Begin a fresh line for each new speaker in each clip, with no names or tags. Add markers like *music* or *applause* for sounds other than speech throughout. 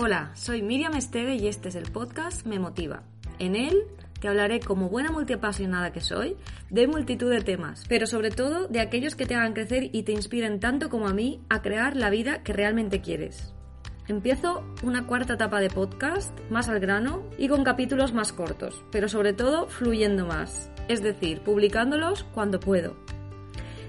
Hola, soy Miriam Esteve y este es el podcast Me Motiva. En él te hablaré como buena multiapasionada que soy de multitud de temas, pero sobre todo de aquellos que te hagan crecer y te inspiren tanto como a mí a crear la vida que realmente quieres. Empiezo una cuarta etapa de podcast, más al grano y con capítulos más cortos, pero sobre todo fluyendo más, es decir, publicándolos cuando puedo.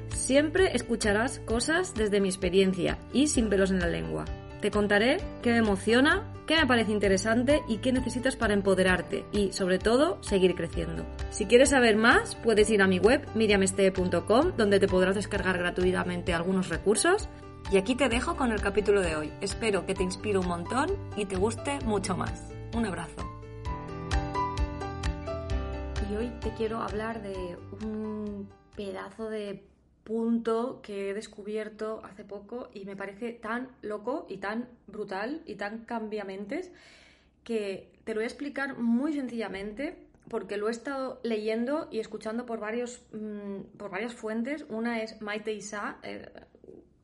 Siempre escucharás cosas desde mi experiencia y sin pelos en la lengua. Te contaré qué me emociona, qué me parece interesante y qué necesitas para empoderarte y, sobre todo, seguir creciendo. Si quieres saber más, puedes ir a mi web miriameste.com donde te podrás descargar gratuitamente algunos recursos. Y aquí te dejo con el capítulo de hoy. Espero que te inspire un montón y te guste mucho más. Un abrazo. Y hoy te quiero hablar de un pedazo de punto que he descubierto hace poco y me parece tan loco y tan brutal y tan cambiamentes que te lo voy a explicar muy sencillamente porque lo he estado leyendo y escuchando por, varios, mm, por varias fuentes. Una es Maite Isa, eh,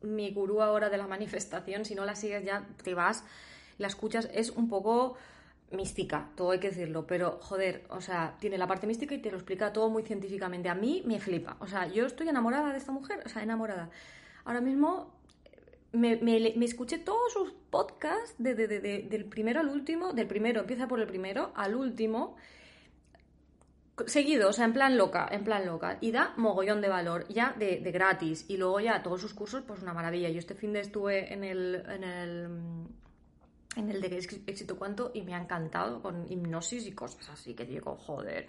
mi gurú ahora de la manifestación. Si no la sigues ya te vas, la escuchas. Es un poco mística, todo hay que decirlo, pero joder, o sea, tiene la parte mística y te lo explica todo muy científicamente. A mí me flipa, o sea, yo estoy enamorada de esta mujer, o sea, enamorada. Ahora mismo me, me, escuché todos sus podcasts de, del primero al último, del primero, empieza por el primero al último, seguido, o sea, en plan loca, en plan loca, y da mogollón de valor, ya de, gratis, y luego ya todos sus cursos, pues una maravilla. Yo este fin de estuve en el, en el en el de éxito cuánto y me ha encantado con hipnosis y cosas así que digo, joder.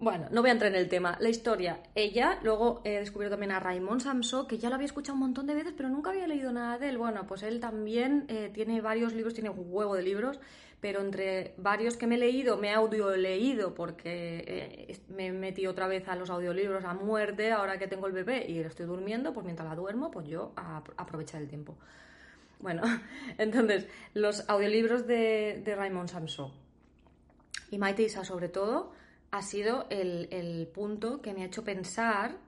Bueno, no voy a entrar en el tema. La historia, ella, luego he descubierto también a Raymond Samso, que ya lo había escuchado un montón de veces, pero nunca había leído nada de él. Bueno, pues él también eh, tiene varios libros, tiene un huevo de libros, pero entre varios que me he leído, me he audio leído porque eh, me metido otra vez a los audiolibros a muerte, ahora que tengo el bebé y estoy durmiendo, pues mientras la duermo, pues yo a aprovechar el tiempo. Bueno, *laughs* entonces, los audiolibros de, de Raymond Samso y Maite Isa sobre todo ha sido el, punto que me ha hecho pensar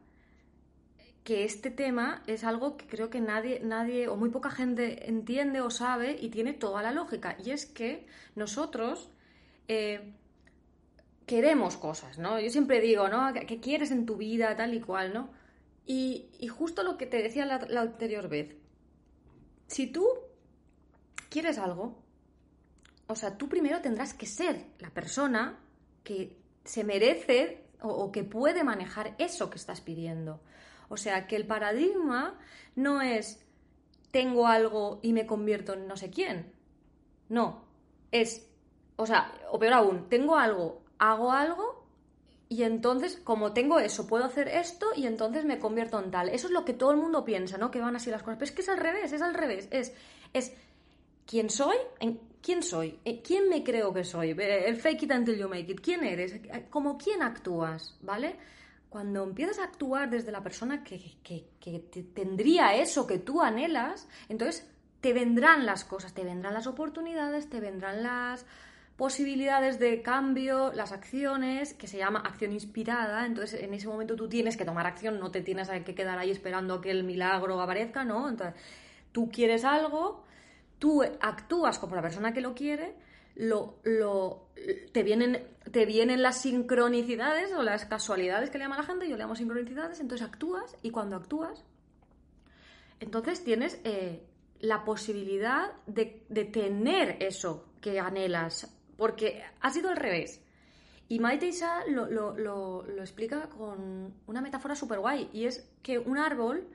que este tema es algo que creo que nadie, nadie o muy poca gente entiende o sabe y tiene toda la lógica. Y es que nosotros eh, queremos cosas, ¿no? Yo siempre digo, ¿no? ¿Qué quieres en tu vida, tal y cual, ¿no? Y, justo lo que te decía la anterior vez, si tú quieres algo, o sea, tú primero tendrás que ser la persona que se merece o, que puede manejar eso que estás pidiendo. O sea, que el paradigma no es tengo algo y me convierto en no sé quién. No, es, o sea, o peor aún, tengo algo, hago algo y entonces, como tengo eso, puedo hacer esto y entonces me convierto en tal. Eso es lo que todo el mundo piensa, ¿no? Que van así las cosas. Pero es que es al revés, es al revés. Es, es ¿quién soy? ¿Quién soy? Eh, ¿Quién me creo que soy? Eh, el fake it until you make it. ¿Quién eres? Eh, ¿Como quién actúas? ¿Vale? Cuando empiezas a actuar desde la persona que, que, que tendría eso que tú anhelas, entonces te vendrán las cosas, te vendrán las oportunidades, te vendrán las posibilidades de cambio, las acciones, que se llama acción inspirada, entonces en ese momento tú tienes que tomar acción, no te tienes que quedar ahí esperando que el milagro aparezca, ¿no? Entonces, tú quieres algo, tú actúas como la persona que lo quiere, lo, lo, te, vienen, te vienen las sincronicidades o las casualidades que le llama la gente, yo le llamo sincronicidades, entonces actúas y cuando actúas, entonces tienes eh, la posibilidad de, de tener eso que anhelas porque ha sido al revés. Y Maite Isa lo, explica con una metáfora súper guay, y es que un árbol,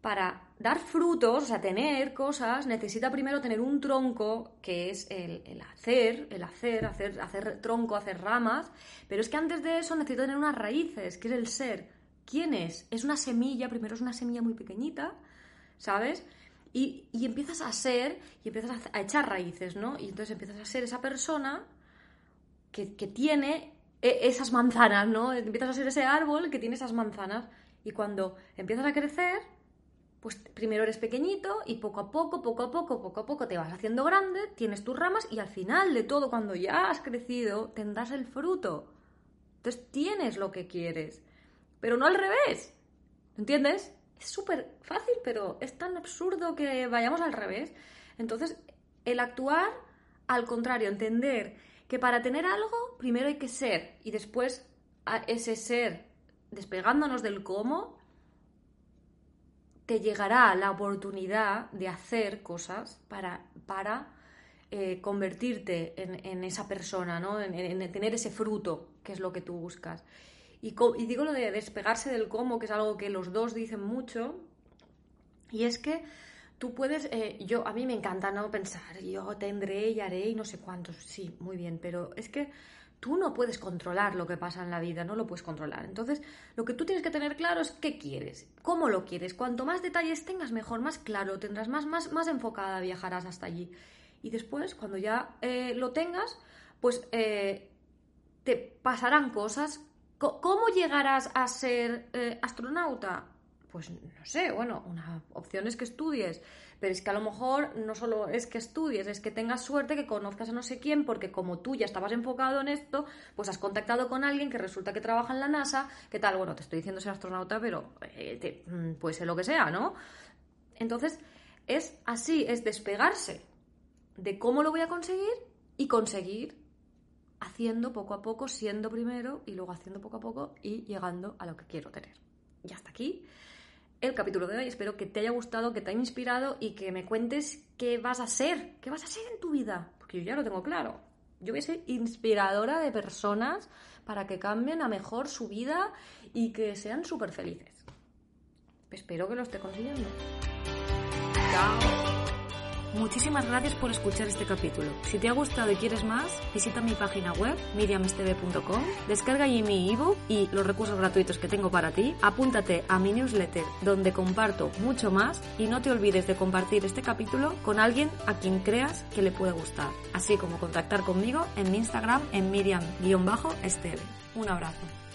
para dar frutos, o sea, tener cosas, necesita primero tener un tronco, que es el, hacer, el hacer, hacer, hacer tronco, hacer ramas, pero es que antes de eso necesita tener unas raíces, que es el ser. ¿Quién es? Es una semilla, primero es una semilla muy pequeñita, ¿sabes? Y, empiezas a ser, y empiezas a, echar raíces, ¿no? Y entonces empiezas a ser esa persona que, tiene e, esas manzanas, ¿no? Empiezas a ser ese árbol que tiene esas manzanas. Y cuando empiezas a crecer, pues primero eres pequeñito y poco a poco, poco a poco, poco a poco te vas haciendo grande, tienes tus ramas y al final de todo, cuando ya has crecido, tendrás el fruto. Entonces tienes lo que quieres, pero no al revés. ¿Entiendes? Es súper fácil, pero es tan absurdo que vayamos al revés. Entonces, el actuar al contrario, entender que para tener algo primero hay que ser y después ese ser, despegándonos del cómo, te llegará la oportunidad de hacer cosas para, para eh, convertirte en, esa persona, ¿no? En, tener ese fruto, que es lo que tú buscas. Y, y, digo lo de despegarse del cómo, que es algo que los dos dicen mucho, y es que tú puedes, eh, yo, a mí me encanta no pensar, yo tendré y haré y no sé cuántos, sí, muy bien, pero es que tú no puedes controlar lo que pasa en la vida, no lo puedes controlar. Entonces, lo que tú tienes que tener claro es qué quieres, cómo lo quieres. Cuanto más detalles tengas, mejor, más claro, tendrás más, más, más enfocada, viajarás hasta allí. Y después, cuando ya eh, lo tengas, pues eh, te pasarán cosas. ¿Cómo llegarás a ser astronauta? pues no sé, bueno, una opción es que estudies, pero es que a lo mejor no solo es que estudies, es que tengas suerte, que conozcas a no sé quién, porque como tú ya estabas enfocado en esto, pues has contactado con alguien que resulta que trabaja en la NASA, ¿qué tal? Bueno, te estoy diciendo ser astronauta, pero eh, mm, puede ser lo que sea, ¿no? Entonces, es así, es despegarse de cómo lo voy a conseguir y conseguir haciendo poco a poco, siendo primero y luego haciendo poco a poco y llegando a lo que quiero tener. Y hasta aquí el capítulo de hoy. Espero que te haya gustado, que te haya inspirado y que me cuentes qué vas a ser, qué vas a ser en tu vida. Porque yo ya lo tengo claro. Yo voy a ser inspiradora de personas para que cambien a mejor su vida y que sean súper felices. Espero que lo esté consiguiendo. Chao.
Muchísimas gracias por escuchar este capítulo. Si te ha gustado y quieres más, visita mi página web miriamesteve.com, descarga allí mi ebook y los recursos gratuitos que tengo para ti, apúntate a mi newsletter donde comparto mucho más y no te olvides de compartir este capítulo con alguien a quien creas que le puede gustar, así como contactar conmigo en Instagram en miriam-esteve. Un abrazo.